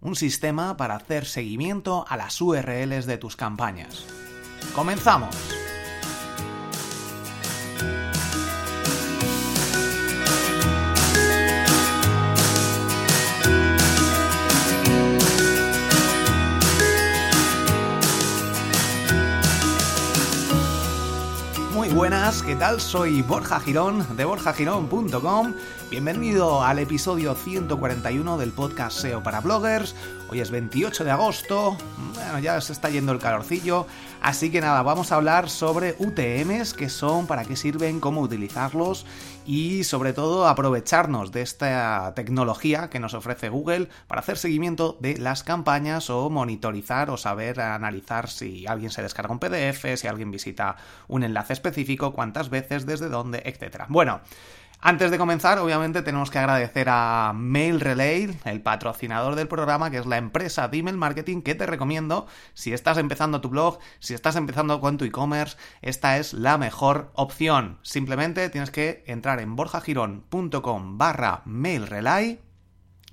un sistema para hacer seguimiento a las URLs de tus campañas. ¡Comenzamos! ¿Qué tal? Soy Borja Girón de borjagirón.com. Bienvenido al episodio 141 del podcast SEO para bloggers. Hoy es 28 de agosto, bueno, ya se está yendo el calorcillo, así que nada, vamos a hablar sobre UTMs, qué son, para qué sirven, cómo utilizarlos y sobre todo aprovecharnos de esta tecnología que nos ofrece Google para hacer seguimiento de las campañas o monitorizar o saber analizar si alguien se descarga un PDF, si alguien visita un enlace específico, cuántas veces, desde dónde, etc. Bueno, antes de comenzar, obviamente tenemos que agradecer a Mail Relay, el patrocinador del programa, que es la empresa de email marketing que te recomiendo si estás empezando tu blog, si estás empezando con tu e-commerce, esta es la mejor opción. Simplemente tienes que entrar en borjagirón.com barra mailrelay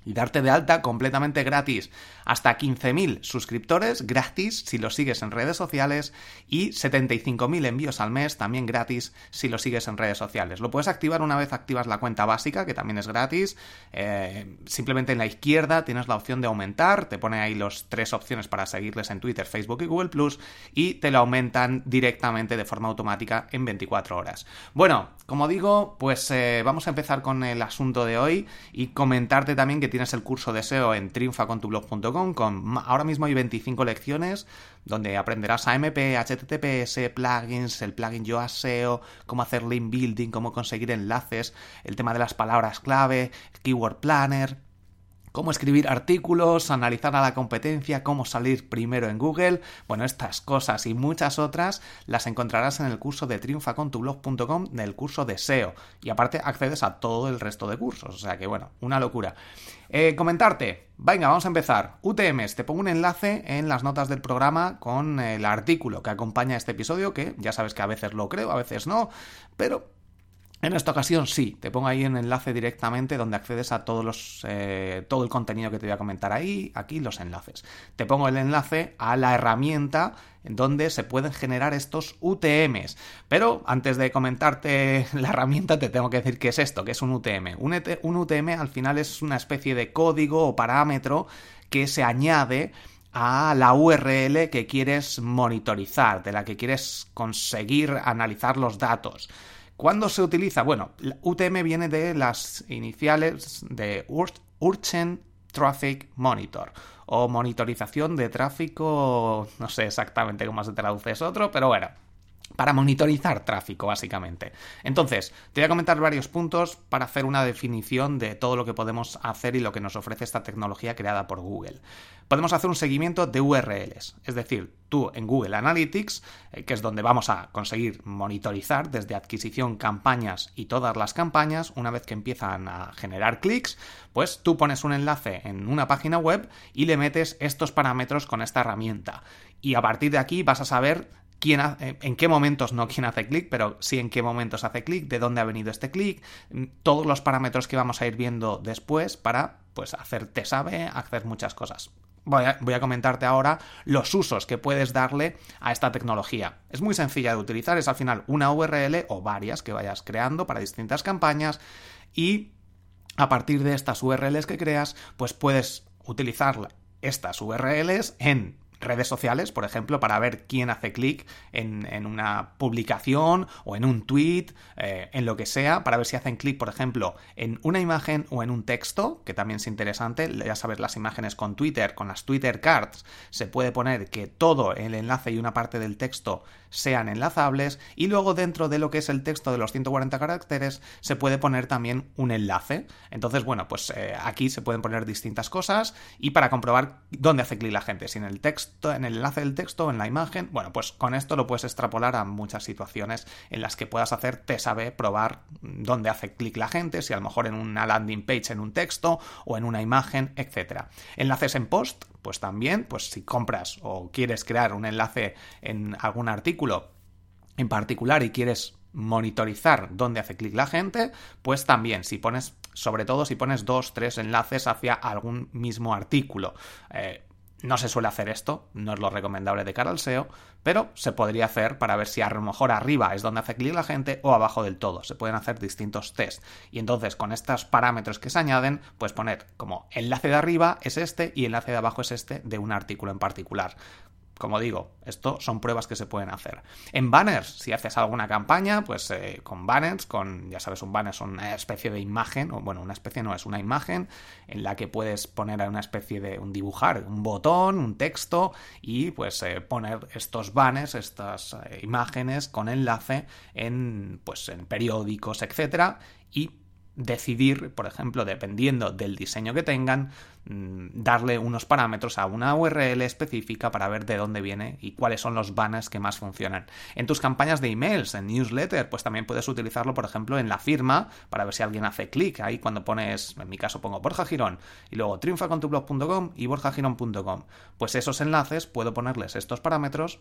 y darte de alta completamente gratis. Hasta 15.000 suscriptores gratis si lo sigues en redes sociales y 75.000 envíos al mes también gratis si lo sigues en redes sociales. Lo puedes activar una vez activas la cuenta básica, que también es gratis. Eh, simplemente en la izquierda tienes la opción de aumentar, te pone ahí las tres opciones para seguirles en Twitter, Facebook y Google Plus y te lo aumentan directamente de forma automática en 24 horas. Bueno, como digo, pues eh, vamos a empezar con el asunto de hoy y comentarte también que tienes el curso de SEO en triunfacontublog.com con ahora mismo hay 25 lecciones donde aprenderás AMP, HTTPS, plugins, el plugin Yoast SEO, cómo hacer link building, cómo conseguir enlaces, el tema de las palabras clave, keyword planner, cómo escribir artículos, analizar a la competencia, cómo salir primero en Google. Bueno, estas cosas y muchas otras las encontrarás en el curso de triunfacontublog.com del curso de SEO. Y aparte accedes a todo el resto de cursos. O sea que bueno, una locura. Eh, comentarte, venga, vamos a empezar. UTMs, te pongo un enlace en las notas del programa con el artículo que acompaña este episodio, que ya sabes que a veces lo creo, a veces no, pero en esta ocasión sí, te pongo ahí un enlace directamente donde accedes a eh, todo el contenido que te voy a comentar ahí, aquí los enlaces. Te pongo el enlace a la herramienta en donde se pueden generar estos UTMs. Pero antes de comentarte la herramienta te tengo que decir qué es esto, qué es un UTM. Un, un UTM al final es una especie de código o parámetro que se añade a la URL que quieres monitorizar, de la que quieres conseguir analizar los datos. ¿Cuándo se utiliza? Bueno, UTM viene de las iniciales de Urgent Traffic Monitor o monitorización de tráfico, no sé exactamente cómo se traduce es otro, pero bueno, para monitorizar tráfico, básicamente. Entonces, te voy a comentar varios puntos para hacer una definición de todo lo que podemos hacer y lo que nos ofrece esta tecnología creada por Google. Podemos hacer un seguimiento de URLs, es decir, tú en Google Analytics, eh, que es donde vamos a conseguir monitorizar desde adquisición, campañas y todas las campañas, una vez que empiezan a generar clics, pues tú pones un enlace en una página web y le metes estos parámetros con esta herramienta. Y a partir de aquí vas a saber eh, en qué momentos no quién hace clic, pero sí en qué momentos hace clic, de dónde ha venido este clic, mm, todos los parámetros que vamos a ir viendo después para pues hacerte sabe, hacer muchas cosas. Voy a, voy a, comentarte ahora los usos que puedes darle a esta tecnología. Es muy sencilla de utilizar, es al final una URL o varias que vayas creando para distintas campañas y a partir de estas URLs que creas, pues puedes utilizar estas URLs en redes sociales, por ejemplo, para ver quién hace clic en, una publicación o en un tweet, eh, en lo que sea, para ver si hacen clic, por ejemplo, en una imagen o en un texto, que también es interesante. Ya sabes, las imágenes con Twitter, con las Twitter Cards, se puede poner que todo el enlace y una parte del texto sean enlazables y luego dentro de lo que es el texto de los 140 caracteres se puede poner también un enlace. Entonces, bueno, pues eh, aquí se pueden poner distintas cosas y para comprobar dónde hace clic la gente, si en el texto, en el enlace del texto, en la imagen, bueno, pues con esto lo puedes extrapolar a muchas situaciones en las que puedas hacer test sabe probar dónde hace clic la gente, si a lo mejor en una landing page en un texto o en una imagen, etcétera. Enlaces en post, pues también, pues si compras o quieres crear un enlace en algún artículo en particular y quieres monitorizar dónde hace clic la gente, pues también si pones, sobre todo si pones dos, tres enlaces hacia algún mismo artículo. Eh, no se suele hacer esto, no es lo recomendable de cara al SEO, pero se podría hacer para ver si a lo mejor arriba es donde hace clic la gente o abajo del todo. Se pueden hacer distintos tests. Y entonces con estos parámetros que se añaden, pues poner como enlace de arriba es este y enlace de abajo es este de un artículo en particular. Como digo, esto son pruebas que se pueden hacer. En banners, si haces alguna campaña, pues eh, con banners, con, ya sabes, un banner es una especie de imagen, o bueno, una especie no, es una imagen en la que puedes poner una especie de, un dibujar, un botón, un texto, y pues eh, poner estos banners, estas eh, imágenes con enlace en, pues, en periódicos, etcétera, decidir, por ejemplo, dependiendo del diseño que tengan, mm, darle unos parámetros a una URL específica para ver de dónde viene y cuáles son los banners que más funcionan. En tus campañas de emails, en newsletter, pues también puedes utilizarlo, por ejemplo, en la firma para ver si alguien hace clic. Ahí cuando pones, en mi caso pongo Borja Girón y luego triunfacontublog.com y borjagirón.com. Pues esos enlaces puedo ponerles estos parámetros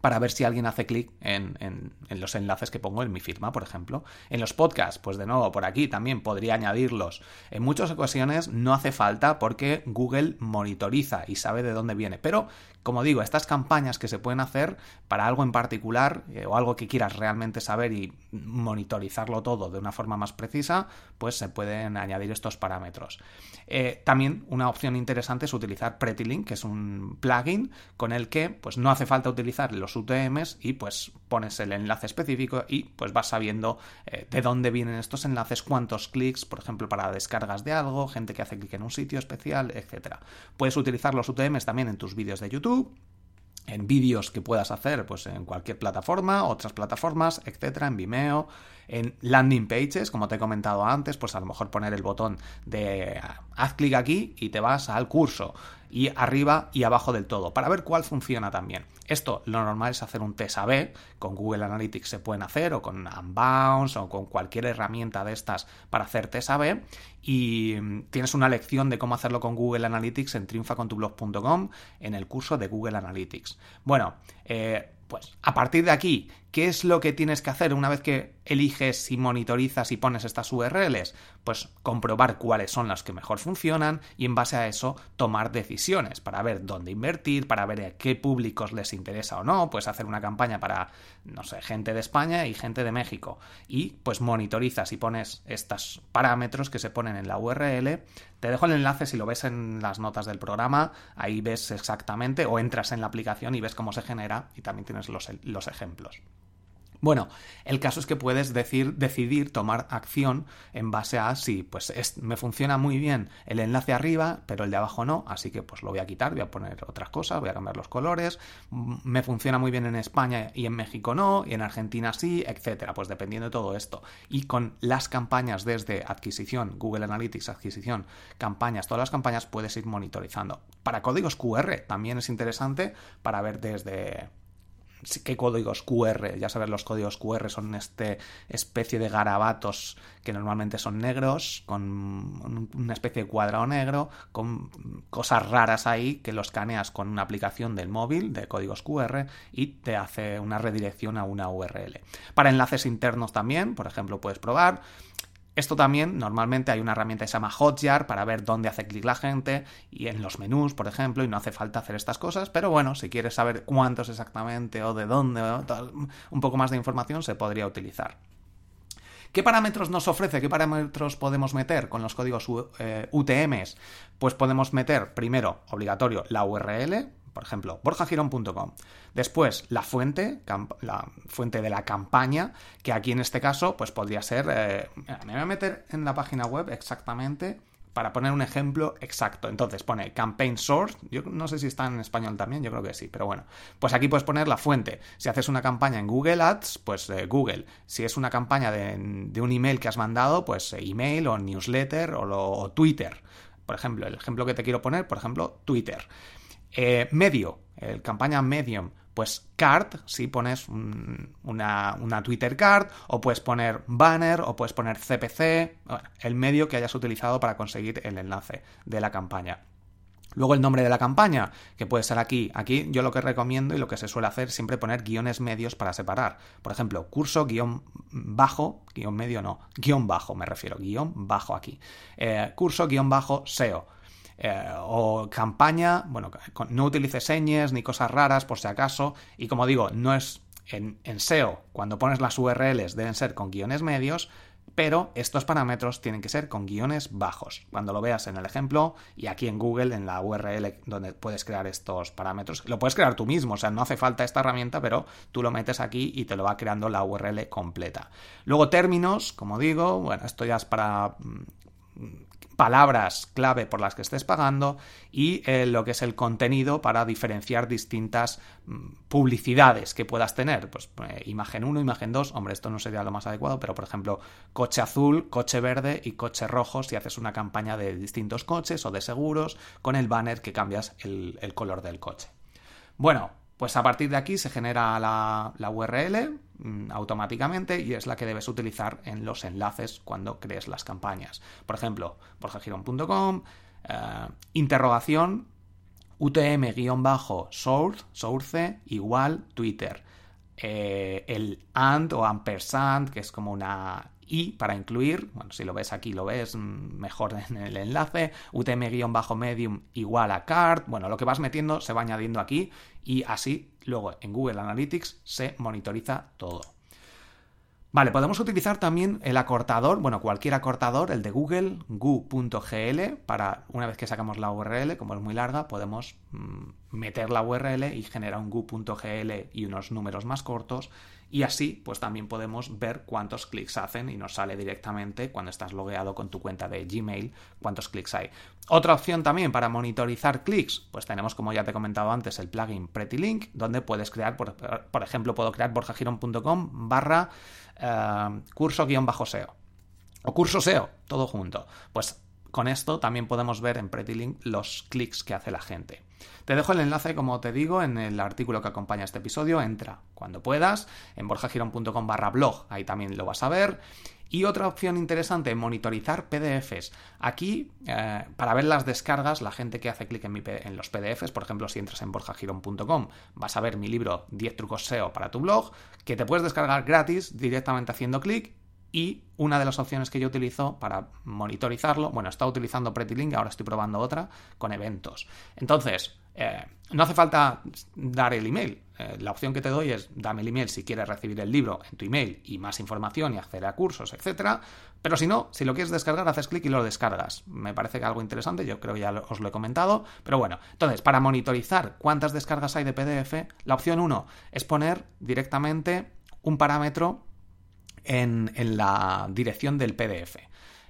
para ver si alguien hace clic en, en, los enlaces que pongo en mi firma, por ejemplo. En los podcasts, pues de nuevo, por aquí también podría añadirlos. En muchas ocasiones no hace falta porque Google monitoriza y sabe de dónde viene. Pero como digo, estas campañas que se pueden hacer para algo en particular eh, o algo que quieras realmente saber y monitorizarlo todo de una forma más precisa, pues se pueden añadir estos parámetros. Eh, también una opción interesante es utilizar PrettyLink, que es un plugin con el que pues no hace falta utilizar los UTMs y pues pones el enlace específico y pues vas sabiendo eh, de dónde vienen estos enlaces, cuántos clics, por ejemplo, para descargas de algo, gente que hace clic en un sitio especial, etcétera. Puedes utilizar los UTMs también en tus vídeos de YouTube en vídeos que puedas hacer pues en cualquier plataforma, otras plataformas, etcétera, en Vimeo, en landing pages, como te he comentado antes, pues a lo mejor poner el botón de haz clic aquí y te vas al curso y arriba y abajo del todo para ver cuál funciona también. Esto lo normal es hacer un test A-B, con Google Analytics se pueden hacer o con Unbounce o con cualquier herramienta de estas para hacer test A-B y mm, tienes una lección de cómo hacerlo con Google Analytics en triunfacontublog.com en el curso de Google Analytics. Bueno, eh, pues a partir de aquí, ¿qué es lo que tienes que hacer una vez que eliges y monitorizas y pones estas URLs? Pues comprobar cuáles son las que mejor funcionan y en base a eso tomar decisiones para ver dónde invertir, para ver a qué públicos les interesa o no, pues hacer una campaña para, no sé, gente de España y gente de México. Y pues monitorizas y pones estos parámetros que se ponen en la URL. Te dejo el enlace si lo ves en las notas del programa, ahí ves exactamente o entras en la aplicación y ves cómo se genera y también tienes los, los ejemplos. Bueno, el caso es que puedes decir, decidir tomar acción en base a si pues me funciona muy bien el enlace arriba, pero el de abajo no, así que pues lo voy a quitar, voy a poner otras cosas, voy a cambiar los colores, me funciona muy bien en España y en México no, y en Argentina sí, etcétera, pues dependiendo de todo esto. Y con las campañas desde adquisición, Google Analytics, adquisición, campañas, todas las campañas puedes ir monitorizando. Para códigos QR también es interesante para ver desde qué códigos QR. Ya sabes, los códigos QR son este especie de garabatos que normalmente son negros, con una especie de cuadrado negro, con cosas raras ahí que los escaneas con una aplicación del móvil de códigos QR y te hace una redirección a una URL. Para enlaces internos también, por ejemplo, puedes probar esto también, normalmente hay una herramienta que se llama Hotjar para ver dónde hace clic la gente y en los menús, por ejemplo, y no hace falta hacer estas cosas, pero bueno, si quieres saber cuántos exactamente o de dónde, un poco más de información se podría utilizar. ¿Qué parámetros nos ofrece? ¿Qué parámetros podemos meter con los códigos UTMs? Pues podemos meter primero, obligatorio, la URL, por ejemplo, borjagirón.com. Después, la fuente, la fuente de la campaña, que aquí en este caso, pues podría ser. Eh, me voy a meter en la página web exactamente para poner un ejemplo exacto. Entonces pone campaign source, yo no sé si está en español también, yo creo que sí, pero bueno, pues aquí puedes poner la fuente. Si haces una campaña en Google Ads, pues eh, Google. Si es una campaña de, un email que has mandado, pues eh, email o newsletter o, o Twitter. Por ejemplo, el ejemplo que te quiero poner, por ejemplo, Twitter. Eh, medio, el campaña Medium, pues card, si pones una, Twitter card, o puedes poner banner, o puedes poner CPC, el medio que hayas utilizado para conseguir el enlace de la campaña. Luego el nombre de la campaña, que puede ser aquí. Aquí yo lo que recomiendo y lo que se suele hacer siempre poner guiones medios para separar. Por ejemplo, curso guion bajo, guion medio no, guion bajo me refiero, guion bajo aquí. Eh, curso guion bajo SEO. Eh, o campaña, bueno, no utilice señas ni cosas raras por si acaso, y como digo, no es en, SEO, cuando pones las URLs deben ser con guiones medios, pero estos parámetros tienen que ser con guiones bajos. Cuando lo veas en el ejemplo y aquí en Google, en la URL donde puedes crear estos parámetros, lo puedes crear tú mismo, o sea, no hace falta esta herramienta, pero tú lo metes aquí y te lo va creando la URL completa. Luego términos, como digo, bueno, esto ya es para mm, palabras clave por las que estés pagando y eh, lo que es el contenido para diferenciar distintas mm, publicidades que puedas tener. Pues eh, imagen 1, imagen 2, hombre, esto no sería lo más adecuado, pero por ejemplo, coche azul, coche verde y coche rojo si haces una campaña de distintos coches o de seguros con el banner que cambias el, el color del coche. Bueno, pues a partir de aquí se genera la, URL mm, automáticamente y es la que debes utilizar en los enlaces cuando crees las campañas. Por ejemplo, borjagirón.com, eh, interrogación, UTM-source, source, igual Twitter. Eh, el AND o ampersand, que es como una y para incluir, bueno, si lo ves aquí lo ves mejor en el enlace, utm-medium igual a card, bueno, lo que vas metiendo se va añadiendo aquí y así luego en Google Analytics se monitoriza todo. Vale, podemos utilizar también el acortador, bueno, cualquier acortador, el de Google, gu.gl, para una vez que sacamos la URL, como es muy larga, podemos mm, meter la URL y generar un gu.gl y unos números más cortos y así pues también podemos ver cuántos clics hacen y nos sale directamente cuando estás logueado con tu cuenta de Gmail cuántos clics hay. Otra opción también para monitorizar clics, pues tenemos como ya te he comentado antes el plugin PrettyLink donde puedes crear, por, ejemplo, puedo crear borjagiron.com barra eh, curso-SEO o curso SEO, todo junto. Pues con esto también podemos ver en PrettyLink los clics que hace la gente. Te dejo el enlace, como te digo, en el artículo que acompaña este episodio. Entra cuando puedas en borjagirón.com barra blog, ahí también lo vas a ver. Y otra opción interesante, monitorizar PDFs. Aquí, eh, para ver las descargas, la gente que hace clic en, en, los PDFs, por ejemplo, si entras en borjagirón.com, vas a ver mi libro 10 trucos SEO para tu blog, que te puedes descargar gratis directamente haciendo clic y una de las opciones que yo utilizo para monitorizarlo, bueno, estaba utilizando PrettyLink, ahora estoy probando otra con eventos. Entonces, eh, no hace falta dar el email. Eh, la opción que te doy es dame el email si quieres recibir el libro en tu email y más información y acceder a cursos, etcétera. Pero si no, si lo quieres descargar, haces clic y lo descargas. Me parece que algo interesante, yo creo que ya os lo he comentado. Pero bueno, entonces, para monitorizar cuántas descargas hay de PDF, la opción 1 es poner directamente un parámetro en, la dirección del PDF.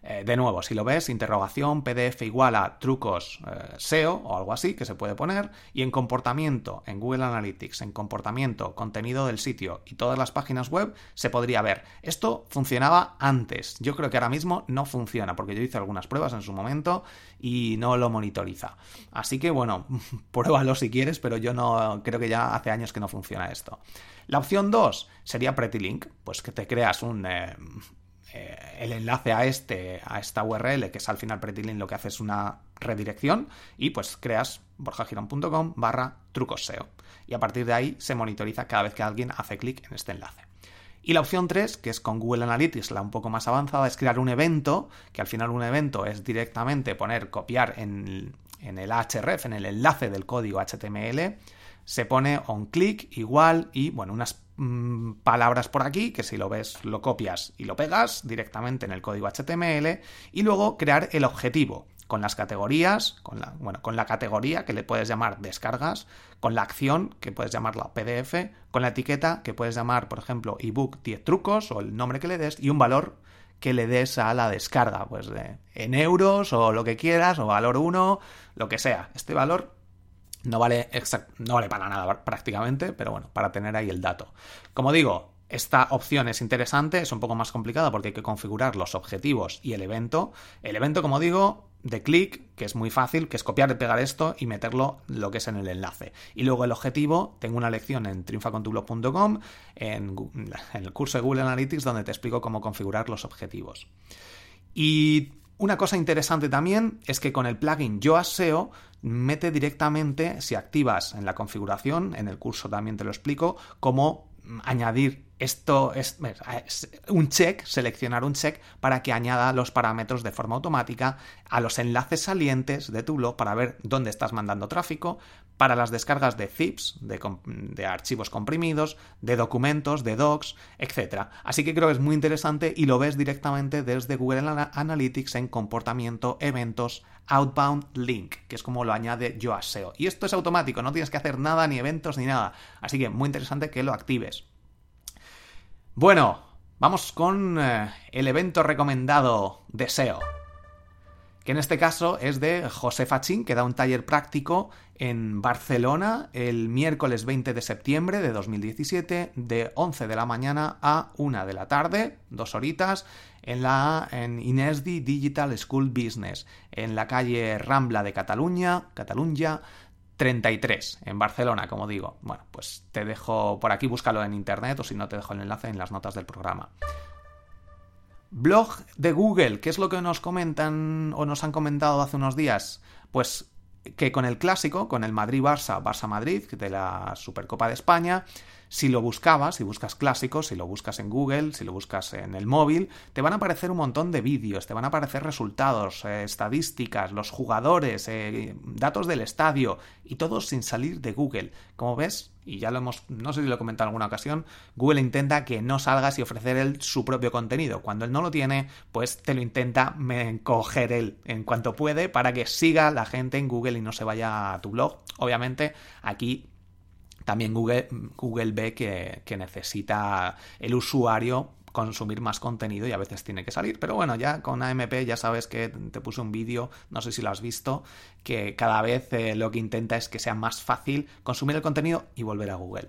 Eh, de nuevo, si lo ves, interrogación, PDF igual a trucos eh, SEO o algo así que se puede poner. Y en comportamiento, en Google Analytics, en comportamiento, contenido del sitio y todas las páginas web, se podría ver. Esto funcionaba antes. Yo creo que ahora mismo no funciona porque yo hice algunas pruebas en su momento y no lo monitoriza. Así que bueno, pruébalo si quieres, pero yo no creo que ya hace años que no funciona esto. La opción 2 sería PrettyLink, pues que te creas un, eh, eh, el enlace a, este, a esta URL, que es al final PrettyLink lo que hace es una redirección, y pues creas borjagirón.com barra trucos SEO. Y a partir de ahí se monitoriza cada vez que alguien hace clic en este enlace. Y la opción 3, que es con Google Analytics, la un poco más avanzada, es crear un evento, que al final un evento es directamente poner, copiar en, en el href, en el enlace del código HTML, se pone on click igual y bueno, unas mm, palabras por aquí, que si lo ves lo copias y lo pegas directamente en el código HTML, y luego crear el objetivo con las categorías, con la, bueno, con la categoría que le puedes llamar descargas, con la acción que puedes llamarla PDF, con la etiqueta que puedes llamar, por ejemplo, ebook 10 trucos o el nombre que le des y un valor que le des a la descarga, pues de, en euros o lo que quieras, o valor 1, lo que sea. Este valor no vale, no vale para nada prácticamente, pero bueno, para tener ahí el dato. Como digo, esta opción es interesante, es un poco más complicada porque hay que configurar los objetivos y el evento. El evento, como digo, de clic, que es muy fácil, que es copiar y pegar esto y meterlo lo que es en el enlace. Y luego el objetivo, tengo una lección en triunfacontublog.com, en, en el curso de Google Analytics, donde te explico cómo configurar los objetivos. Y una cosa interesante también es que con el plugin Yoast SEO mete directamente, si activas en la configuración, en el curso también te lo explico, cómo añadir esto es, un check, seleccionar un check para que añada los parámetros de forma automática a los enlaces salientes de tu blog para ver dónde estás mandando tráfico, para las descargas de zips, de, archivos comprimidos, de documentos, de docs, etc. Así que creo que es muy interesante y lo ves directamente desde Google Analytics en comportamiento, eventos, outbound link, que es como lo añade Yoast SEO. Y esto es automático, no tienes que hacer nada, ni eventos, ni nada. Así que muy interesante que lo actives. Bueno, vamos con eh, el evento recomendado de SEO, que en este caso es de José Fachín, que da un taller práctico en Barcelona el miércoles 20 de septiembre de 2017, de 11 de la mañana a 1 de la tarde, dos horitas, en la en Inesdi Digital School Business, en la calle Rambla de Cataluña, Cataluña, 33 en Barcelona, como digo. Bueno, pues te dejo por aquí, búscalo en internet o si no te dejo el enlace en las notas del programa. Blog de Google, ¿qué es lo que nos comentan o nos han comentado hace unos días? Pues que con el clásico, con el Madrid-Barça, Barça-Madrid, de la Supercopa de España, si lo buscabas, si buscas clásicos, si lo buscas en Google, si lo buscas en el móvil, te van a aparecer un montón de vídeos, te van a aparecer resultados, eh, estadísticas, los jugadores, eh, datos del estadio y todo sin salir de Google. Como ves, y ya lo hemos, no sé si lo he comentado en alguna ocasión, Google intenta que no salgas y ofrecer él su propio contenido. Cuando él no lo tiene, pues te lo intenta coger él en cuanto puede para que siga la gente en Google y no se vaya a tu blog. Obviamente, aquí también Google, Google ve que, necesita el usuario consumir más contenido y a veces tiene que salir. Pero bueno, ya con AMP ya sabes que te puse un vídeo, no sé si lo has visto, que cada vez eh, lo que intenta es que sea más fácil consumir el contenido y volver a Google.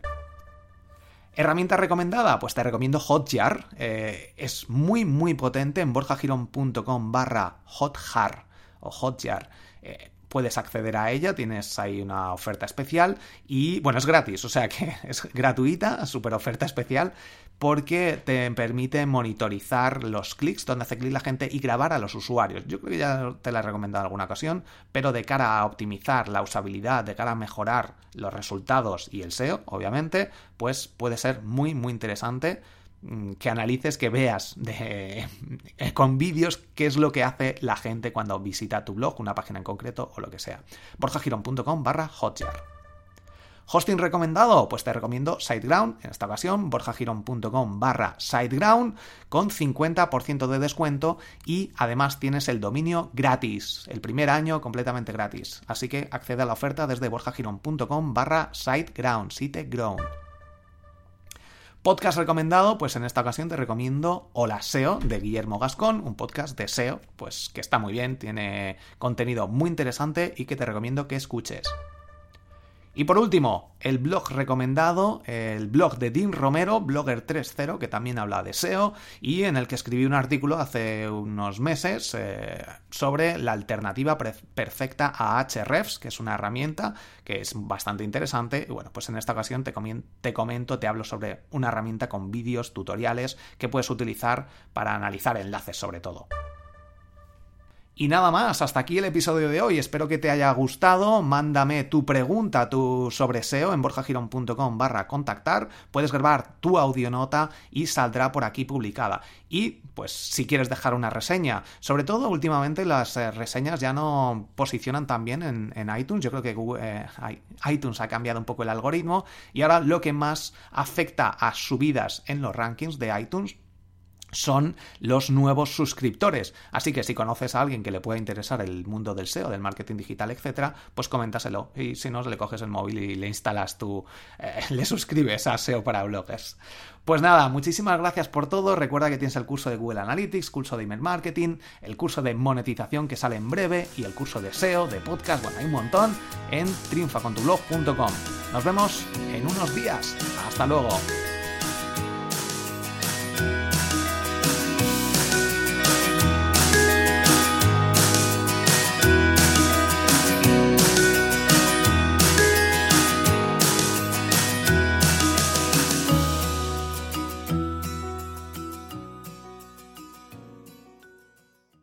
¿Herramienta recomendada? Pues te recomiendo Hotjar. Eh, es muy, muy potente en borjagirón.com barra hotjar o Hotjar. Eh, puedes acceder a ella, tienes ahí una oferta especial y bueno, es gratis, o sea que es gratuita, súper oferta especial porque te permite monitorizar los clics, donde hace clic la gente y grabar a los usuarios. Yo creo que ya te la he recomendado en alguna ocasión, pero de cara a optimizar la usabilidad, de cara a mejorar los resultados y el SEO, obviamente, pues puede ser muy, muy interesante que analices, que veas de, eh, con vídeos qué es lo que hace la gente cuando visita tu blog, una página en concreto o lo que sea. borjagirón.com barra hotjar. Hosting recomendado, pues te recomiendo SiteGround, en esta ocasión borjagirón.com barra SiteGround con 50% de descuento y además tienes el dominio gratis, el primer año completamente gratis. Así que accede a la oferta desde borjagirón.com barra SiteGround, SiteGround. Podcast recomendado, pues en esta ocasión te recomiendo Hola SEO de Guillermo Gascón, un podcast de SEO, pues que está muy bien, tiene contenido muy interesante y que te recomiendo que escuches. Y por último, el blog recomendado, el blog de Dean Romero, Blogger 3.0, que también habla de SEO y en el que escribí un artículo hace unos meses eh, sobre la alternativa perfecta a Hrefs, que es una herramienta que es bastante interesante. Y bueno, pues en esta ocasión te, te comento, te hablo sobre una herramienta con vídeos, tutoriales que puedes utilizar para analizar enlaces sobre todo. Y nada más, hasta aquí el episodio de hoy. Espero que te haya gustado. Mándame tu pregunta tu sobre SEO en borjagirón.com barra contactar. Puedes grabar tu audionota y saldrá por aquí publicada. Y pues si quieres dejar una reseña, sobre todo últimamente las eh, reseñas ya no posicionan tan bien en, iTunes. Yo creo que eh, iTunes ha cambiado un poco el algoritmo y ahora lo que más afecta a subidas en los rankings de iTunes son los nuevos suscriptores. Así que si conoces a alguien que le pueda interesar el mundo del SEO, del marketing digital, etcétera, pues coméntaselo. Y si no, le coges el móvil y le instalas tú, eh, le suscribes a SEO para bloggers. Pues nada, muchísimas gracias por todo. Recuerda que tienes el curso de Google Analytics, curso de email marketing, el curso de monetización que sale en breve y el curso de SEO, de podcast, bueno, hay un montón en triunfacontublog.com. Nos vemos en unos días. Hasta luego.